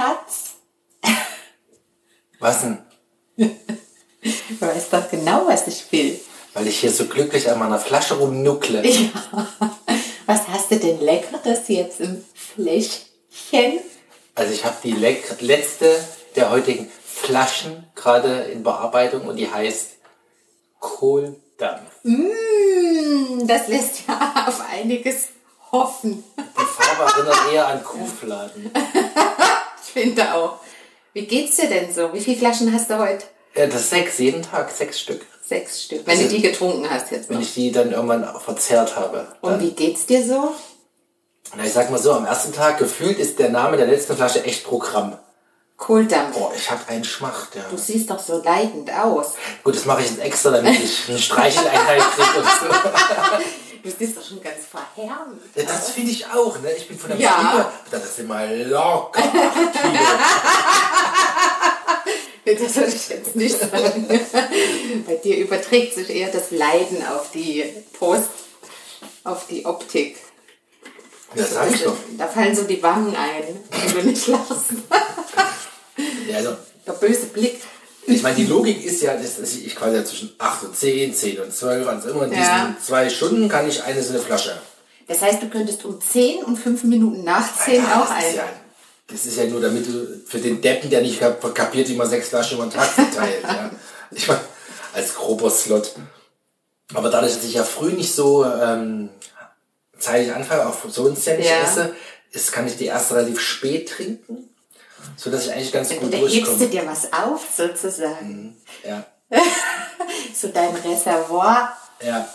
Schatz. Was denn? Du weißt doch genau, was ich will. Weil ich hier so glücklich an meiner Flasche rumnuckle. Ja. Was hast du denn Leckeres jetzt im Fläschchen? Also ich habe die letzte der heutigen Flaschen gerade in Bearbeitung und die heißt Kohldampf. Mmh, das lässt ja auf einiges hoffen. Die Farbe erinnert eher an Kuhfladen. Ich finde auch. Wie geht's dir denn so? Wie viele Flaschen hast du heute? Ja, das ist sechs, jeden Tag, sechs Stück. Sechs Stück. Wenn du die getrunken hast jetzt Wenn noch. ich die dann irgendwann verzehrt habe. Und wie geht's dir so? na, ich sag mal so, am ersten Tag gefühlt ist der Name der letzten Flasche echt Programm. Kohldampf. Boah, ich habe einen Schmacht, ja. Du siehst doch so leidend aus. Gut, das mache ich jetzt extra, damit ich einen Streicheleinheit kriege und so. Du siehst doch schon ganz verhärmt. Ja, das finde ich auch, ne? Ich bin von der Ja. Stimme, das ist immer locker. Das soll ich jetzt nicht sagen. Bei dir überträgt sich eher das Leiden auf die Post, auf die Optik. Das sag ich doch. Da fallen so die Wangen ein, wenn du nicht lachst. Ja, also, Der böse Blick. Ich meine, die Logik ist ja, dass ich quasi ja zwischen 8 und 10, 10 und 12, also immer in diesen Ja. zwei Stunden kann ich eine so eine Flasche. Das heißt, du könntest um 10 und 5 Minuten nach 10 Ja, auch das ist ein. ja, das ist ja nur, damit du für den Deppen, der nicht kap- kapiert, wie man sechs Flaschen über den Tag verteilt. ja. Ich meine, als grober Slot. Aber dadurch, dass ich ja früh nicht so ähm, zeitig anfange, auch so ein ja nicht Ja. esse, ist, kann ich die erst relativ spät trinken, so dass ich eigentlich ganz gut Da hebst du durchkomme. dir was auf, sozusagen. Ja, So dein Reservoir. ja.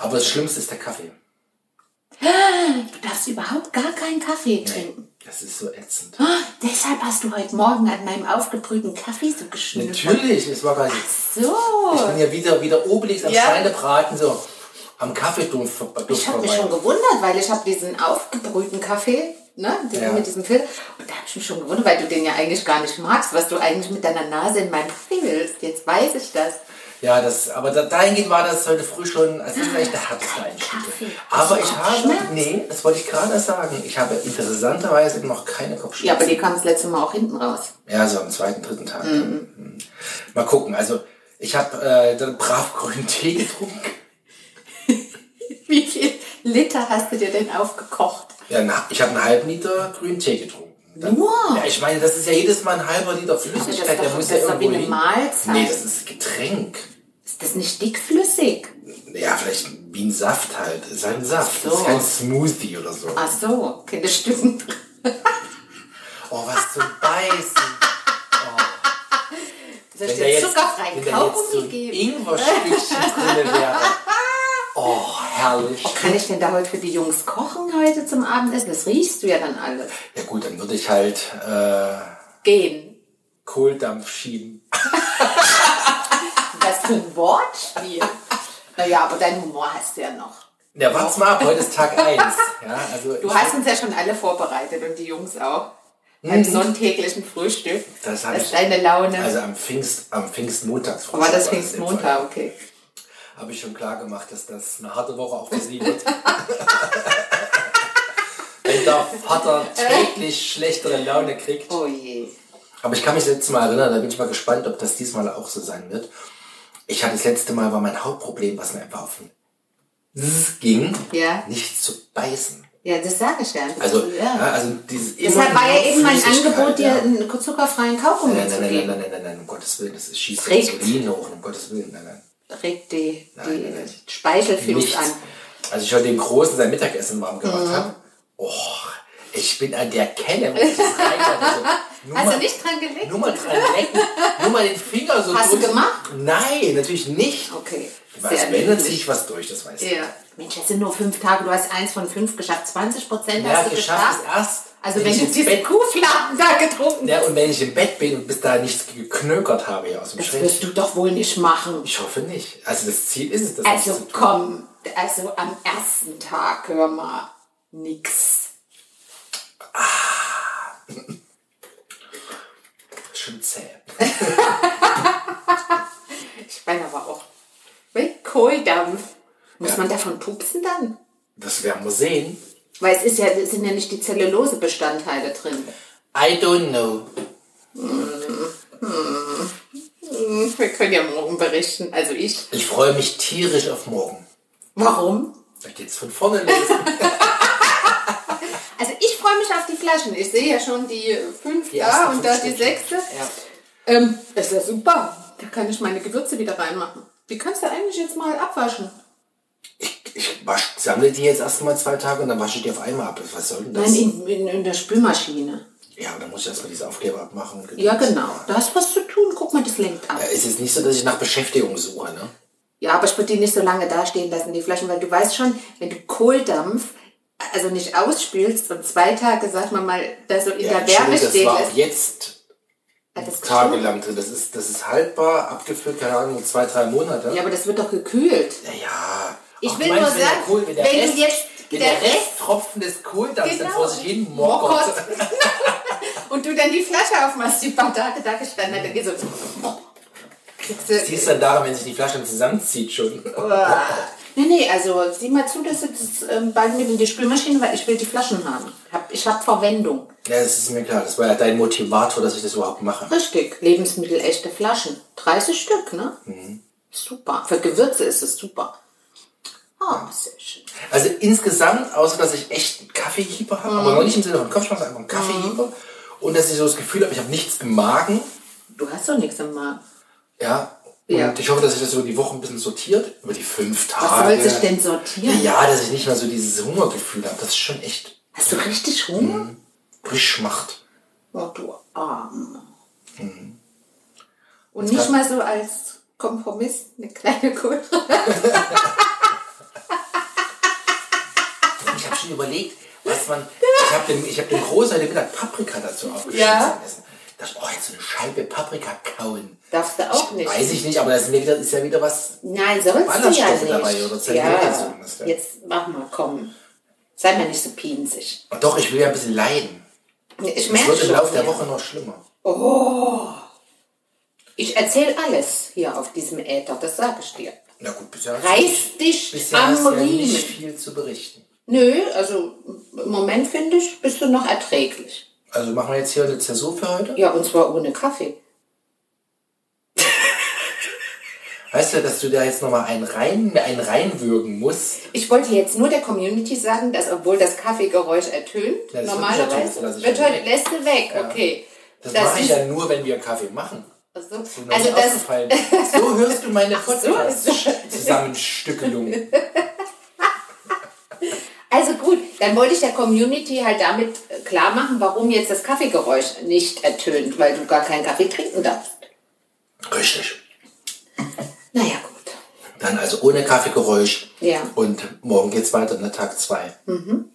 Aber das Schlimmste ist der Kaffee. Du darfst überhaupt gar keinen Kaffee trinken. Das ist so ätzend. Ah, Deshalb hast du heute Morgen an meinem aufgebrühten Kaffee so geschnüffelt. Natürlich, es war gar nicht. So. Ich bin ja wieder, wieder Obelix am Ja. Schweinebraten, so am Kaffeeduft vor- Duft Ich habe mich vorbei. schon gewundert, weil ich habe diesen aufgebrühten Kaffee, ne, den, Ja. mit diesem Filter. Und da habe ich mich schon gewundert, weil du den ja eigentlich gar nicht magst, was du eigentlich mit deiner Nase in meinen Kaffee willst. Jetzt weiß ich das. Ja, das, aber da, dahingehend war das heute früh schon, also ist vielleicht der härteste Einstieg. Aber ich habe, nee, das wollte ich gerade sagen, ich habe interessanterweise noch keine Kopfschmerzen. Ja, aber die kam das letzte Mal auch hinten raus. Ja, so am zweiten, dritten Tag. Mhm. Mhm. Mal gucken, also ich habe äh, dann brav grünen Tee getrunken. Wie viel Liter hast du dir denn aufgekocht? Ja, na, ich habe einen halben Liter grünen Tee getrunken. Dann, Nur? Ja, ich meine, das ist ja jedes Mal ein halber Liter Das Flüssigkeit, doch- der muss das ja ist wie irgendwo eine hin. Mahlzeit. Nee, das ist Getränk. Ist das nicht dickflüssig? Ja, vielleicht wie ein Saft halt. Das ist halt ein Saft. Das So. ist kein Smoothie oder so. Ach so, okay, das stimmt. Oh, was zum Beißen. Soll ich dir jetzt, zuckerfreien so Kaugummi ein geben? Ingwerstückchen drin wäre. Oh, herrlich. Kann ich denn da heute für die Jungs kochen heute zum Abendessen? Das riechst du ja dann alles. Ja gut, dann würde ich halt äh, Gehen. Kohldampf schieben. Was für ein Wortspiel. naja, aber deinen Humor hast du ja noch. Ja, warte mal ab, heute ist Tag 1. Ja, also Du hast uns ja schon alle vorbereitet und die Jungs auch. Beim sonntäglichen Frühstück. Mhm. Das hab ist ich- deine Laune. Also am Pfingst, am Pfingstmontag. aber das Pfingstmontag, okay. Habe ich schon klar gemacht, dass das eine harte Woche auch für Sie wird. Wenn der Vater täglich schlechtere Laune kriegt. Oh je. Aber ich kann mich das letzte Mal erinnern, da bin ich mal gespannt, ob das diesmal auch so sein wird. Ich hatte das letzte Mal, war mein Hauptproblem, was mir einfach auf den Zzz ging, Ja. nicht zu beißen. Ja, das sage ich ja. Also, ja. ja. also dieses Deshalb war ja eben mein Angebot, dir einen zuckerfreien Kaugummi Nein, zu nein, nein, geben. nein, nein, nein, nein, um Gottes Willen, das ist schießt. Insulin hoch, um Gottes Willen, nein, nein. Regt die, Nein, die nein, nein. Speichelfluss Nichts. an. Als ich heute dem Großen sein Mittagessen warm gemacht Mhm. habe, oh, ich bin an der Kelle, wenn ich das reinhabe. Also, nur Hast du mal- nicht dran gelegt? Nur mal dran lecken, nur mal den Finger so Hast du durch- gemacht? Nein, natürlich nicht. Okay. Was, wenn, dann niedlich. ziehe ich was durch, das weiß ich. Ja. Mensch, das sind nur fünf Tage. Du hast eins von fünf geschafft. 20 Prozent Ja, hast du geschafft geschafft. ist erst, Also wenn wenn ich du ins diese Bett- Kuhfladen da getrunken Ja, und wenn ich im Bett bin und bis dahin nichts geknökert habe hier aus dem Das wirst du doch wohl nicht machen. Ich hoffe nicht. Also das Ziel ist es, das Also nicht zu tun. komm, also am ersten Tag, hör mal, nix. Schon zäh. Ich meine aber auch, mit Kohldampf. Muss Ja. man davon pupsen dann? Das werden wir sehen. Weil es ist ja, es sind ja nicht die Zellulosebestandteile drin. I don't know. Wir können ja morgen berichten. Also ich. Ich freue mich tierisch auf morgen. Warum? Soll ich jetzt von vorne lesen? Also ich freue mich auf die Flaschen. Ich sehe ja schon die fünf Die da und da die sechste. Ja. Ähm, das ist ja super. Da kann ich meine Gewürze wieder reinmachen. Die kannst du eigentlich jetzt mal abwaschen. Ich, ich wasch, sammle die jetzt erstmal zwei Tage und dann wasche ich die auf einmal ab. Was soll denn das? Nein, in, in, in der Spülmaschine. Ja, dann muss ich erstmal diese Aufkleber abmachen. Ja, genau. Da hast was zu tun. Guck mal, das lenkt ab. Äh, Es ist nicht so, dass ich nach Beschäftigung suche, ne? Ja, aber ich würde die nicht so lange dastehen lassen, die Flaschen, weil du weißt schon, wenn du Kohldampf also nicht ausspülst und zwei Tage, sag mal mal, da so in Ja, der Wärme Entschuldigung, das steht, war auch jetzt das tagelang drin. Das ist, das ist haltbar, abgefüllt, keine Ahnung, zwei, drei Monate. Ja, aber das wird doch gekühlt. Ja, ja. Ich Ach, will du nur sagen, Kohl, wenn wenn du Rest, jetzt- wenn der der, Rest- Resttropfen des Kohldampfs Genau. vor sich hin. Mockert. Und du dann die Flasche aufmachst, die paar Tage da gestanden hat, dann geht so. Kriegst du, Siehst dann daran, wenn sich die Flasche zusammenzieht schon. Nee, nee, also sieh mal zu, dass du das ähm, bald mit in die Spülmaschine, weil ich will die Flaschen haben. Hab, ich habe Verwendung. Ja, das ist mir klar. Das war ja dein Motivator, dass ich das überhaupt mache. Richtig, lebensmittelechte Flaschen. 30 Stück, ne? Super. Für Gewürze ist es super. Schön. Also insgesamt, außer dass ich echt einen Kaffeehieber habe, aber noch nicht im Sinne von Kopfschmerzen, einfach einen Kaffeehieber. Und dass ich so das Gefühl habe, ich habe nichts im Magen. Du hast doch nichts im Magen. Ja. Und Ja. ich hoffe, dass sich das über die Woche ein bisschen sortiert. Über die fünf Was Tage. soll sich denn sortieren? Ja, dass ich nicht mehr so dieses Hungergefühl habe. Das ist schon echt Hast du richtig Hunger? frisch macht. Oh, du Arm. Und nicht mal so als Kompromiss eine kleine Kohlrabi. Ich habe schon überlegt, was man. Ich habe ich hab dem Großteil der Mittag Paprika dazu aufgeschnitten Ja. zum Essen. Da dachte ich, oh, jetzt so eine Scheibe Paprika kauen. Darfst du auch nicht. Weiß ich nicht, aber das ist, wieder, ist ja wieder was. Nein, sollst du ja nicht. dabei oder ja, ja. jetzt mach mal, komm. Sei mal nicht so pinzig. Und doch, ich will ja ein bisschen leiden. Ich Es merke wird im. Laufe der. Woche noch schlimmer. Ich erzähle alles hier auf diesem Äther, das sage ich dir. Na gut, bisher Reiß dich bisher am hast du ja Riemen. nicht viel zu berichten. Nö, also im Moment finde ich, bist du noch erträglich. Also machen wir jetzt hier eine Zäsur für heute. Ja, und zwar ohne Kaffee. Weißt du, dass du da jetzt nochmal einen rein, einen reinwürgen musst? Ich wollte jetzt nur der Community sagen, dass obwohl das Kaffeegeräusch ertönt, Ja, wird normalerweise wird ja heute, lässt du weg, okay. Das, Das mache ich ja nur, wenn wir Kaffee machen. Also, noch also das, aufgefallen. So hörst du meine so, Podcast-Zusammenstückelung. Dann wollte ich der Community halt damit äh, klar machen, warum jetzt das Kaffeegeräusch nicht ertönt, weil du gar keinen Kaffee trinken darfst. Richtig. Naja, gut. Dann also ohne Kaffeegeräusch. Ja. Und morgen geht's weiter, ne? Tag 2. Mhm.